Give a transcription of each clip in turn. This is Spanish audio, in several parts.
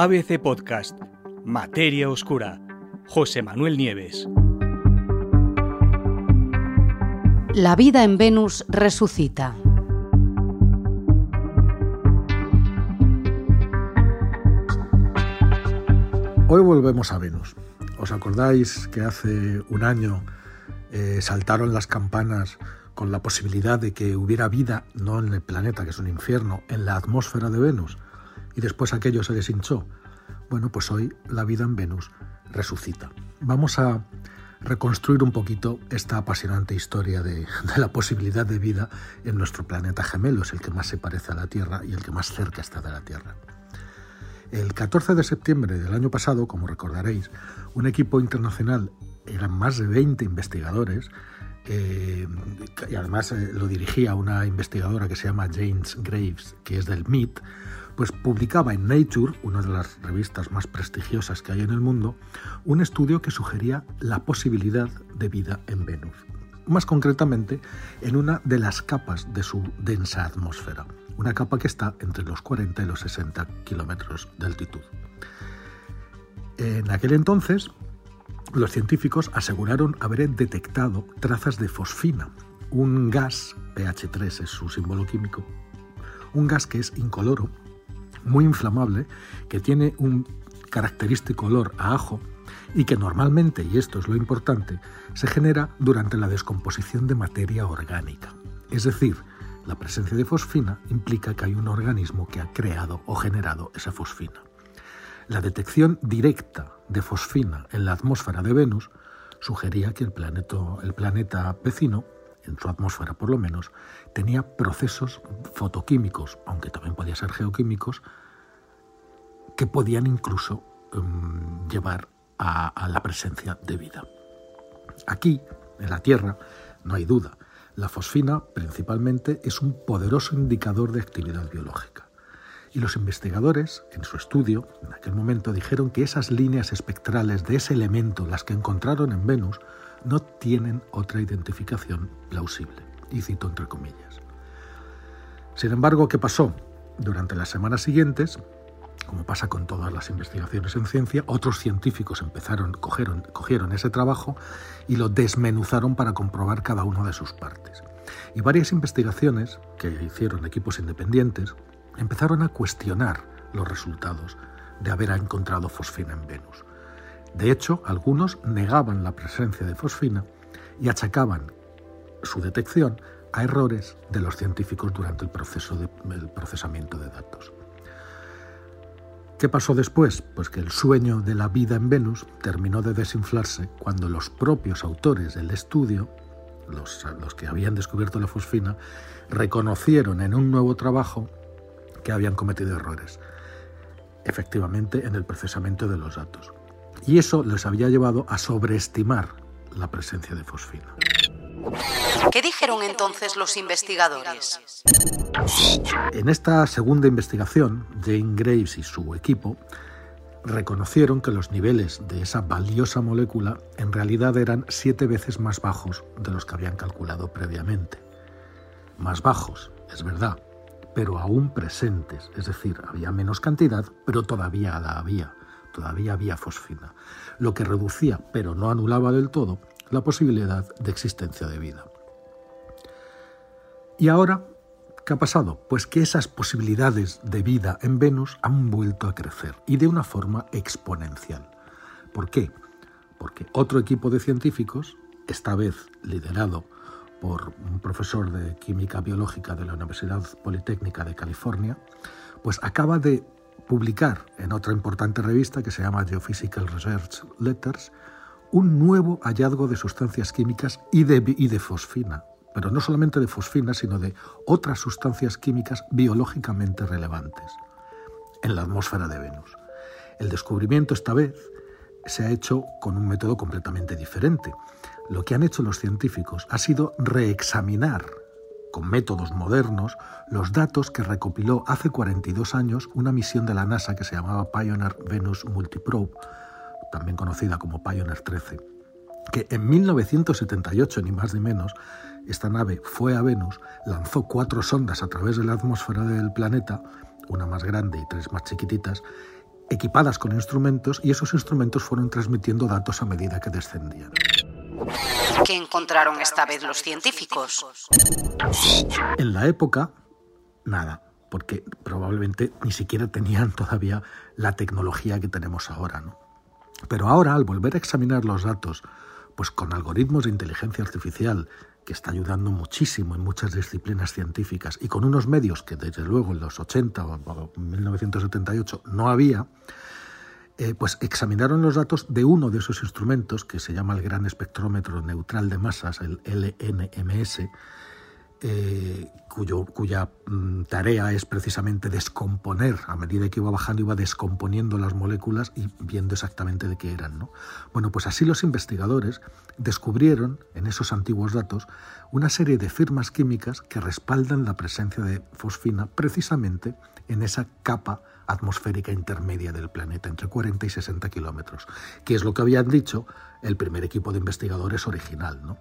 ABC Podcast, Materia Oscura, José Manuel Nieves. La vida en Venus resucita. Hoy volvemos a Venus. ¿Os acordáis que hace un año eh, saltaron las campanas con la posibilidad de que hubiera vida, no en el planeta, que es un infierno, en la atmósfera de Venus? Y después aquello se deshinchó. Bueno, pues hoy la vida en Venus resucita. Vamos a reconstruir un poquito esta apasionante historia de, la posibilidad de vida en nuestro planeta gemelo, es el que más se parece a la Tierra y el que más cerca está de la Tierra. El 14 de septiembre del año pasado, como recordaréis, un equipo internacional, eran más de 20 investigadores, eh, y además eh, lo dirigía una investigadora que se llama James Graves, que es del MIT, pues publicaba en Nature, una de las revistas más prestigiosas que hay en el mundo, un estudio que sugería la posibilidad de vida en Venus, más concretamente en una de las capas de su densa atmósfera, una capa que está entre los 40 y los 60 kilómetros de altitud. En aquel entonces, los científicos aseguraron haber detectado trazas de fosfina, un gas, pH3 es su símbolo químico, un gas que es incoloro, muy inflamable, que tiene un característico olor a ajo y que normalmente, y esto es lo importante, se genera durante la descomposición de materia orgánica. Es decir, la presencia de fosfina implica que hay un organismo que ha creado o generado esa fosfina. La detección directa de fosfina en la atmósfera de Venus sugería que el planeta, el planeta vecino, en su atmósfera por lo menos, tenía procesos fotoquímicos, aunque también podía ser geoquímicos, que podían incluso um, llevar a, a la presencia de vida. Aquí, en la Tierra, no hay duda, la fosfina principalmente es un poderoso indicador de actividad biológica. Y los investigadores, en su estudio, en aquel momento dijeron que esas líneas espectrales de ese elemento, las que encontraron en Venus, no tienen otra identificación plausible. Y cito entre comillas. Sin embargo, ¿qué pasó? Durante las semanas siguientes, como pasa con todas las investigaciones en ciencia, otros científicos empezaron, cogieron, cogieron ese trabajo y lo desmenuzaron para comprobar cada una de sus partes. Y varias investigaciones que hicieron equipos independientes empezaron a cuestionar los resultados de haber encontrado fosfina en Venus. De hecho, algunos negaban la presencia de fosfina y achacaban su detección a errores de los científicos durante el proceso de, procesamiento de datos. ¿Qué pasó después? Pues que el sueño de la vida en Venus terminó de desinflarse cuando los propios autores del estudio, los, que habían descubierto la fosfina, reconocieron en un nuevo trabajo que habían cometido errores, efectivamente en el procesamiento de los datos. Y eso les había llevado a sobreestimar la presencia de fosfina. ¿Qué dijeron entonces los investigadores? En esta segunda investigación, Jane Graves y su equipo reconocieron que los niveles de esa valiosa molécula en realidad eran siete veces más bajos de los que habían calculado previamente. Más bajos, es verdad, pero aún presentes, es decir, había menos cantidad, pero todavía la había, todavía había fosfina, lo que reducía, pero no anulaba del todo, la posibilidad de existencia de vida. Y ahora, ¿qué ha pasado? Pues que esas posibilidades de vida en Venus han vuelto a crecer y de una forma exponencial. ¿Por qué? Porque otro equipo de científicos, esta vez liderado por un profesor de química biológica de la Universidad Politécnica de California, pues acaba de publicar en otra importante revista que se llama Geophysical Research Letters un nuevo hallazgo de sustancias químicas y de, y de fosfina, pero no solamente de fosfina, sino de otras sustancias químicas biológicamente relevantes en la atmósfera de Venus. El descubrimiento esta vez se ha hecho con un método completamente diferente. Lo que han hecho los científicos ha sido reexaminar con métodos modernos los datos que recopiló hace 42 años una misión de la NASA que se llamaba Pioneer Venus Multiprobe, también conocida como Pioneer 13, que en 1978, ni más ni menos, esta nave fue a Venus, lanzó cuatro sondas a través de la atmósfera del planeta, una más grande y tres más chiquititas, equipadas con instrumentos y esos instrumentos fueron transmitiendo datos a medida que descendían. ¿Qué encontraron esta vez los científicos? En la época, nada, porque probablemente ni siquiera tenían todavía la tecnología que tenemos ahora, ¿no? Pero ahora, al volver a examinar los datos, pues con algoritmos de inteligencia artificial, que está ayudando muchísimo en muchas disciplinas científicas, y con unos medios que desde luego en los 80 o 1978 no había, eh, pues examinaron los datos de uno de esos instrumentos, que se llama el Gran Espectrómetro Neutral de Masas, el LNMS, eh, cuya mm, tarea es precisamente descomponer, a medida que iba bajando, iba descomponiendo las moléculas y viendo exactamente de qué eran. ¿no? Bueno, pues así los investigadores descubrieron en esos antiguos datos una serie de firmas químicas que respaldan la presencia de fosfina precisamente en esa capa atmosférica intermedia del planeta, entre 40 y 60 kilómetros, que es lo que habían dicho el primer equipo de investigadores original. ¿no?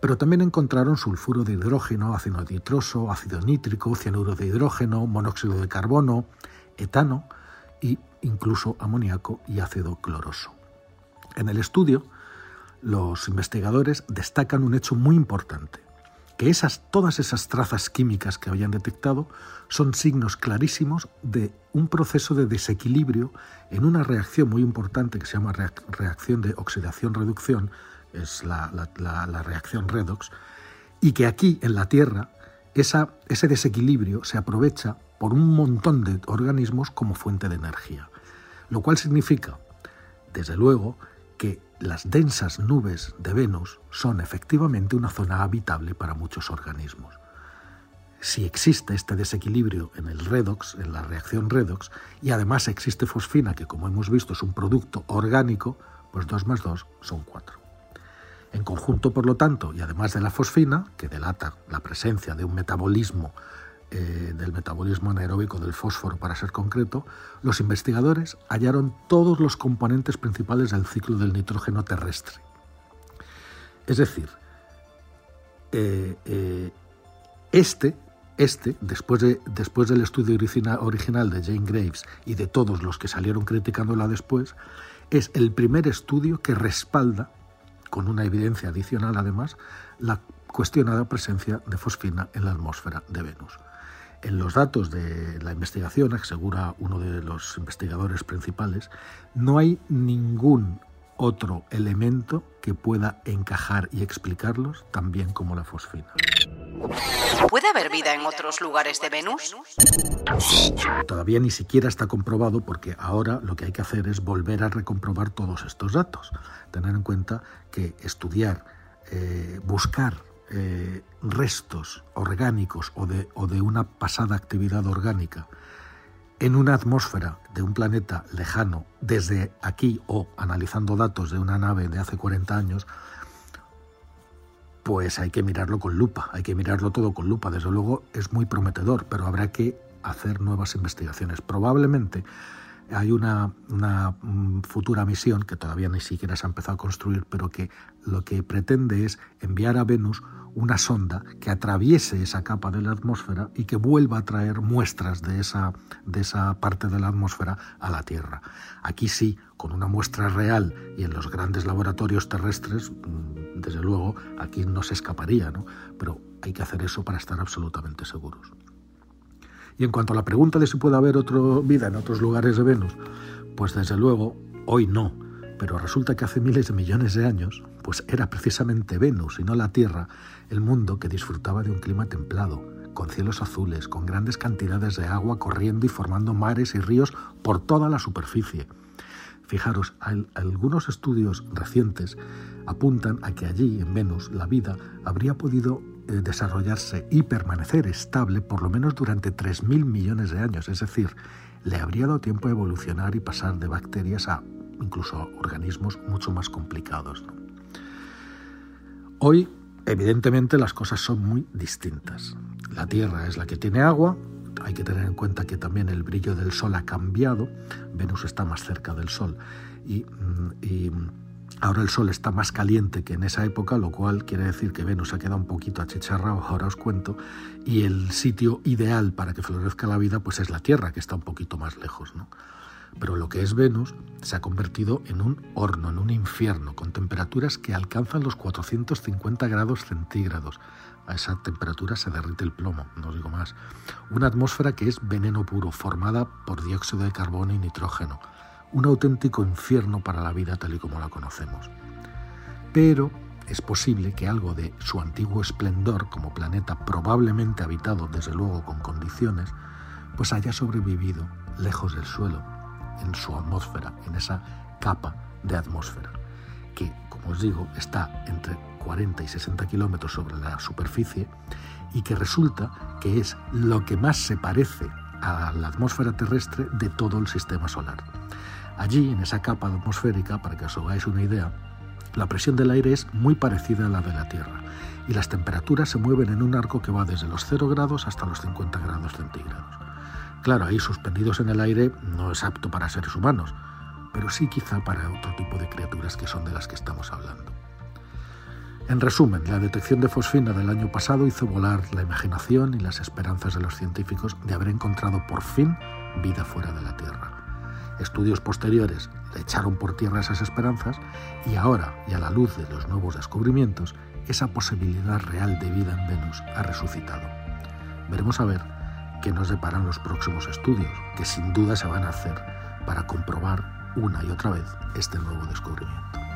Pero también encontraron sulfuro de hidrógeno, ácido nitroso, ácido nítrico, cianuro de hidrógeno, monóxido de carbono, etano e incluso amoníaco y ácido cloroso. En el estudio, los investigadores destacan un hecho muy importante que esas, todas esas trazas químicas que habían detectado son signos clarísimos de un proceso de desequilibrio en una reacción muy importante que se llama reacción de oxidación-reducción, es la, reacción redox, y que aquí en la Tierra esa, ese desequilibrio se aprovecha por un montón de organismos como fuente de energía. Lo cual significa, desde luego, las densas nubes de Venus son efectivamente una zona habitable para muchos organismos. Si existe este desequilibrio en el redox, en la reacción redox, y además existe fosfina, que como hemos visto es un producto orgánico, pues 2 más 2 son 4. En conjunto, por lo tanto, y además de la fosfina, que delata la presencia de un metabolismo eh, del metabolismo anaeróbico del fósforo, para ser concreto, los investigadores hallaron todos los componentes principales del ciclo del nitrógeno terrestre. Es decir, eh, eh, este, este después, de, después del estudio original de Jane Graves y de todos los que salieron criticándola después, es el primer estudio que respalda, con una evidencia adicional además, la cuestionada presencia de fosfina en la atmósfera de Venus. En los datos de la investigación, asegura uno de los investigadores principales, no hay ningún otro elemento que pueda encajar y explicarlos tan bien como la fosfina. ¿Puede haber vida en otros lugares de Venus? Todavía ni siquiera está comprobado porque ahora lo que hay que hacer es volver a recomprobar todos estos datos. Tener en cuenta que estudiar, eh, buscar eh, restos orgánicos o de, o de una pasada actividad orgánica en una atmósfera de un planeta lejano desde aquí o analizando datos de una nave de hace 40 años, pues hay que mirarlo con lupa, hay que mirarlo todo con lupa. Desde luego es muy prometedor, pero habrá que hacer nuevas investigaciones. Probablemente hay una, mm, futura misión que todavía ni siquiera se ha empezado a construir, pero que lo que pretende es enviar a Venus una sonda que atraviese esa capa de la atmósfera y que vuelva a traer muestras de esa, de esa parte de la atmósfera a la Tierra. Aquí sí, con una muestra real y en los grandes laboratorios terrestres, mm, desde luego, aquí no se escaparía, ¿no? pero hay que hacer eso para estar absolutamente seguros. Y en cuanto a la pregunta de si puede haber otra vida en otros lugares de Venus, pues desde luego, hoy no. Pero resulta que hace miles de millones de años, pues era precisamente Venus y no la Tierra el mundo que disfrutaba de un clima templado, con cielos azules, con grandes cantidades de agua corriendo y formando mares y ríos por toda la superficie. Fijaros, algunos estudios recientes apuntan a que allí, en Venus, la vida habría podido desarrollarse y permanecer estable por lo menos durante 3.000 millones de años, es decir, le habría dado tiempo a evolucionar y pasar de bacterias a incluso organismos mucho más complicados. Hoy, evidentemente, las cosas son muy distintas. La Tierra es la que tiene agua, hay que tener en cuenta que también el brillo del Sol ha cambiado, Venus está más cerca del Sol y, mm, y Ahora el Sol está más caliente que en esa época, lo cual quiere decir que Venus ha quedado un poquito achicharrado, ahora os cuento, y el sitio ideal para que florezca la vida pues es la Tierra, que está un poquito más lejos. ¿no? Pero lo que es Venus se ha convertido en un horno, en un infierno, con temperaturas que alcanzan los 450 grados centígrados. A esa temperatura se derrite el plomo, no os digo más. Una atmósfera que es veneno puro, formada por dióxido de carbono y nitrógeno. Un auténtico infierno para la vida tal y como la conocemos. Pero es posible que algo de su antiguo esplendor como planeta probablemente habitado desde luego con condiciones, pues haya sobrevivido lejos del suelo, en su atmósfera, en esa capa de atmósfera, que, como os digo, está entre 40 y 60 kilómetros sobre la superficie y que resulta que es lo que más se parece a la atmósfera terrestre de todo el sistema solar. Allí, en esa capa atmosférica, para que os hagáis una idea, la presión del aire es muy parecida a la de la Tierra y las temperaturas se mueven en un arco que va desde los 0 grados hasta los 50 grados centígrados. Claro, ahí suspendidos en el aire no es apto para seres humanos, pero sí quizá para otro tipo de criaturas que son de las que estamos hablando. En resumen, la detección de fosfina del año pasado hizo volar la imaginación y las esperanzas de los científicos de haber encontrado por fin vida fuera de la Tierra. Estudios posteriores le echaron por tierra esas esperanzas y ahora, y a la luz de los nuevos descubrimientos, esa posibilidad real de vida en Venus ha resucitado. Veremos a ver qué nos deparan los próximos estudios, que sin duda se van a hacer para comprobar una y otra vez este nuevo descubrimiento.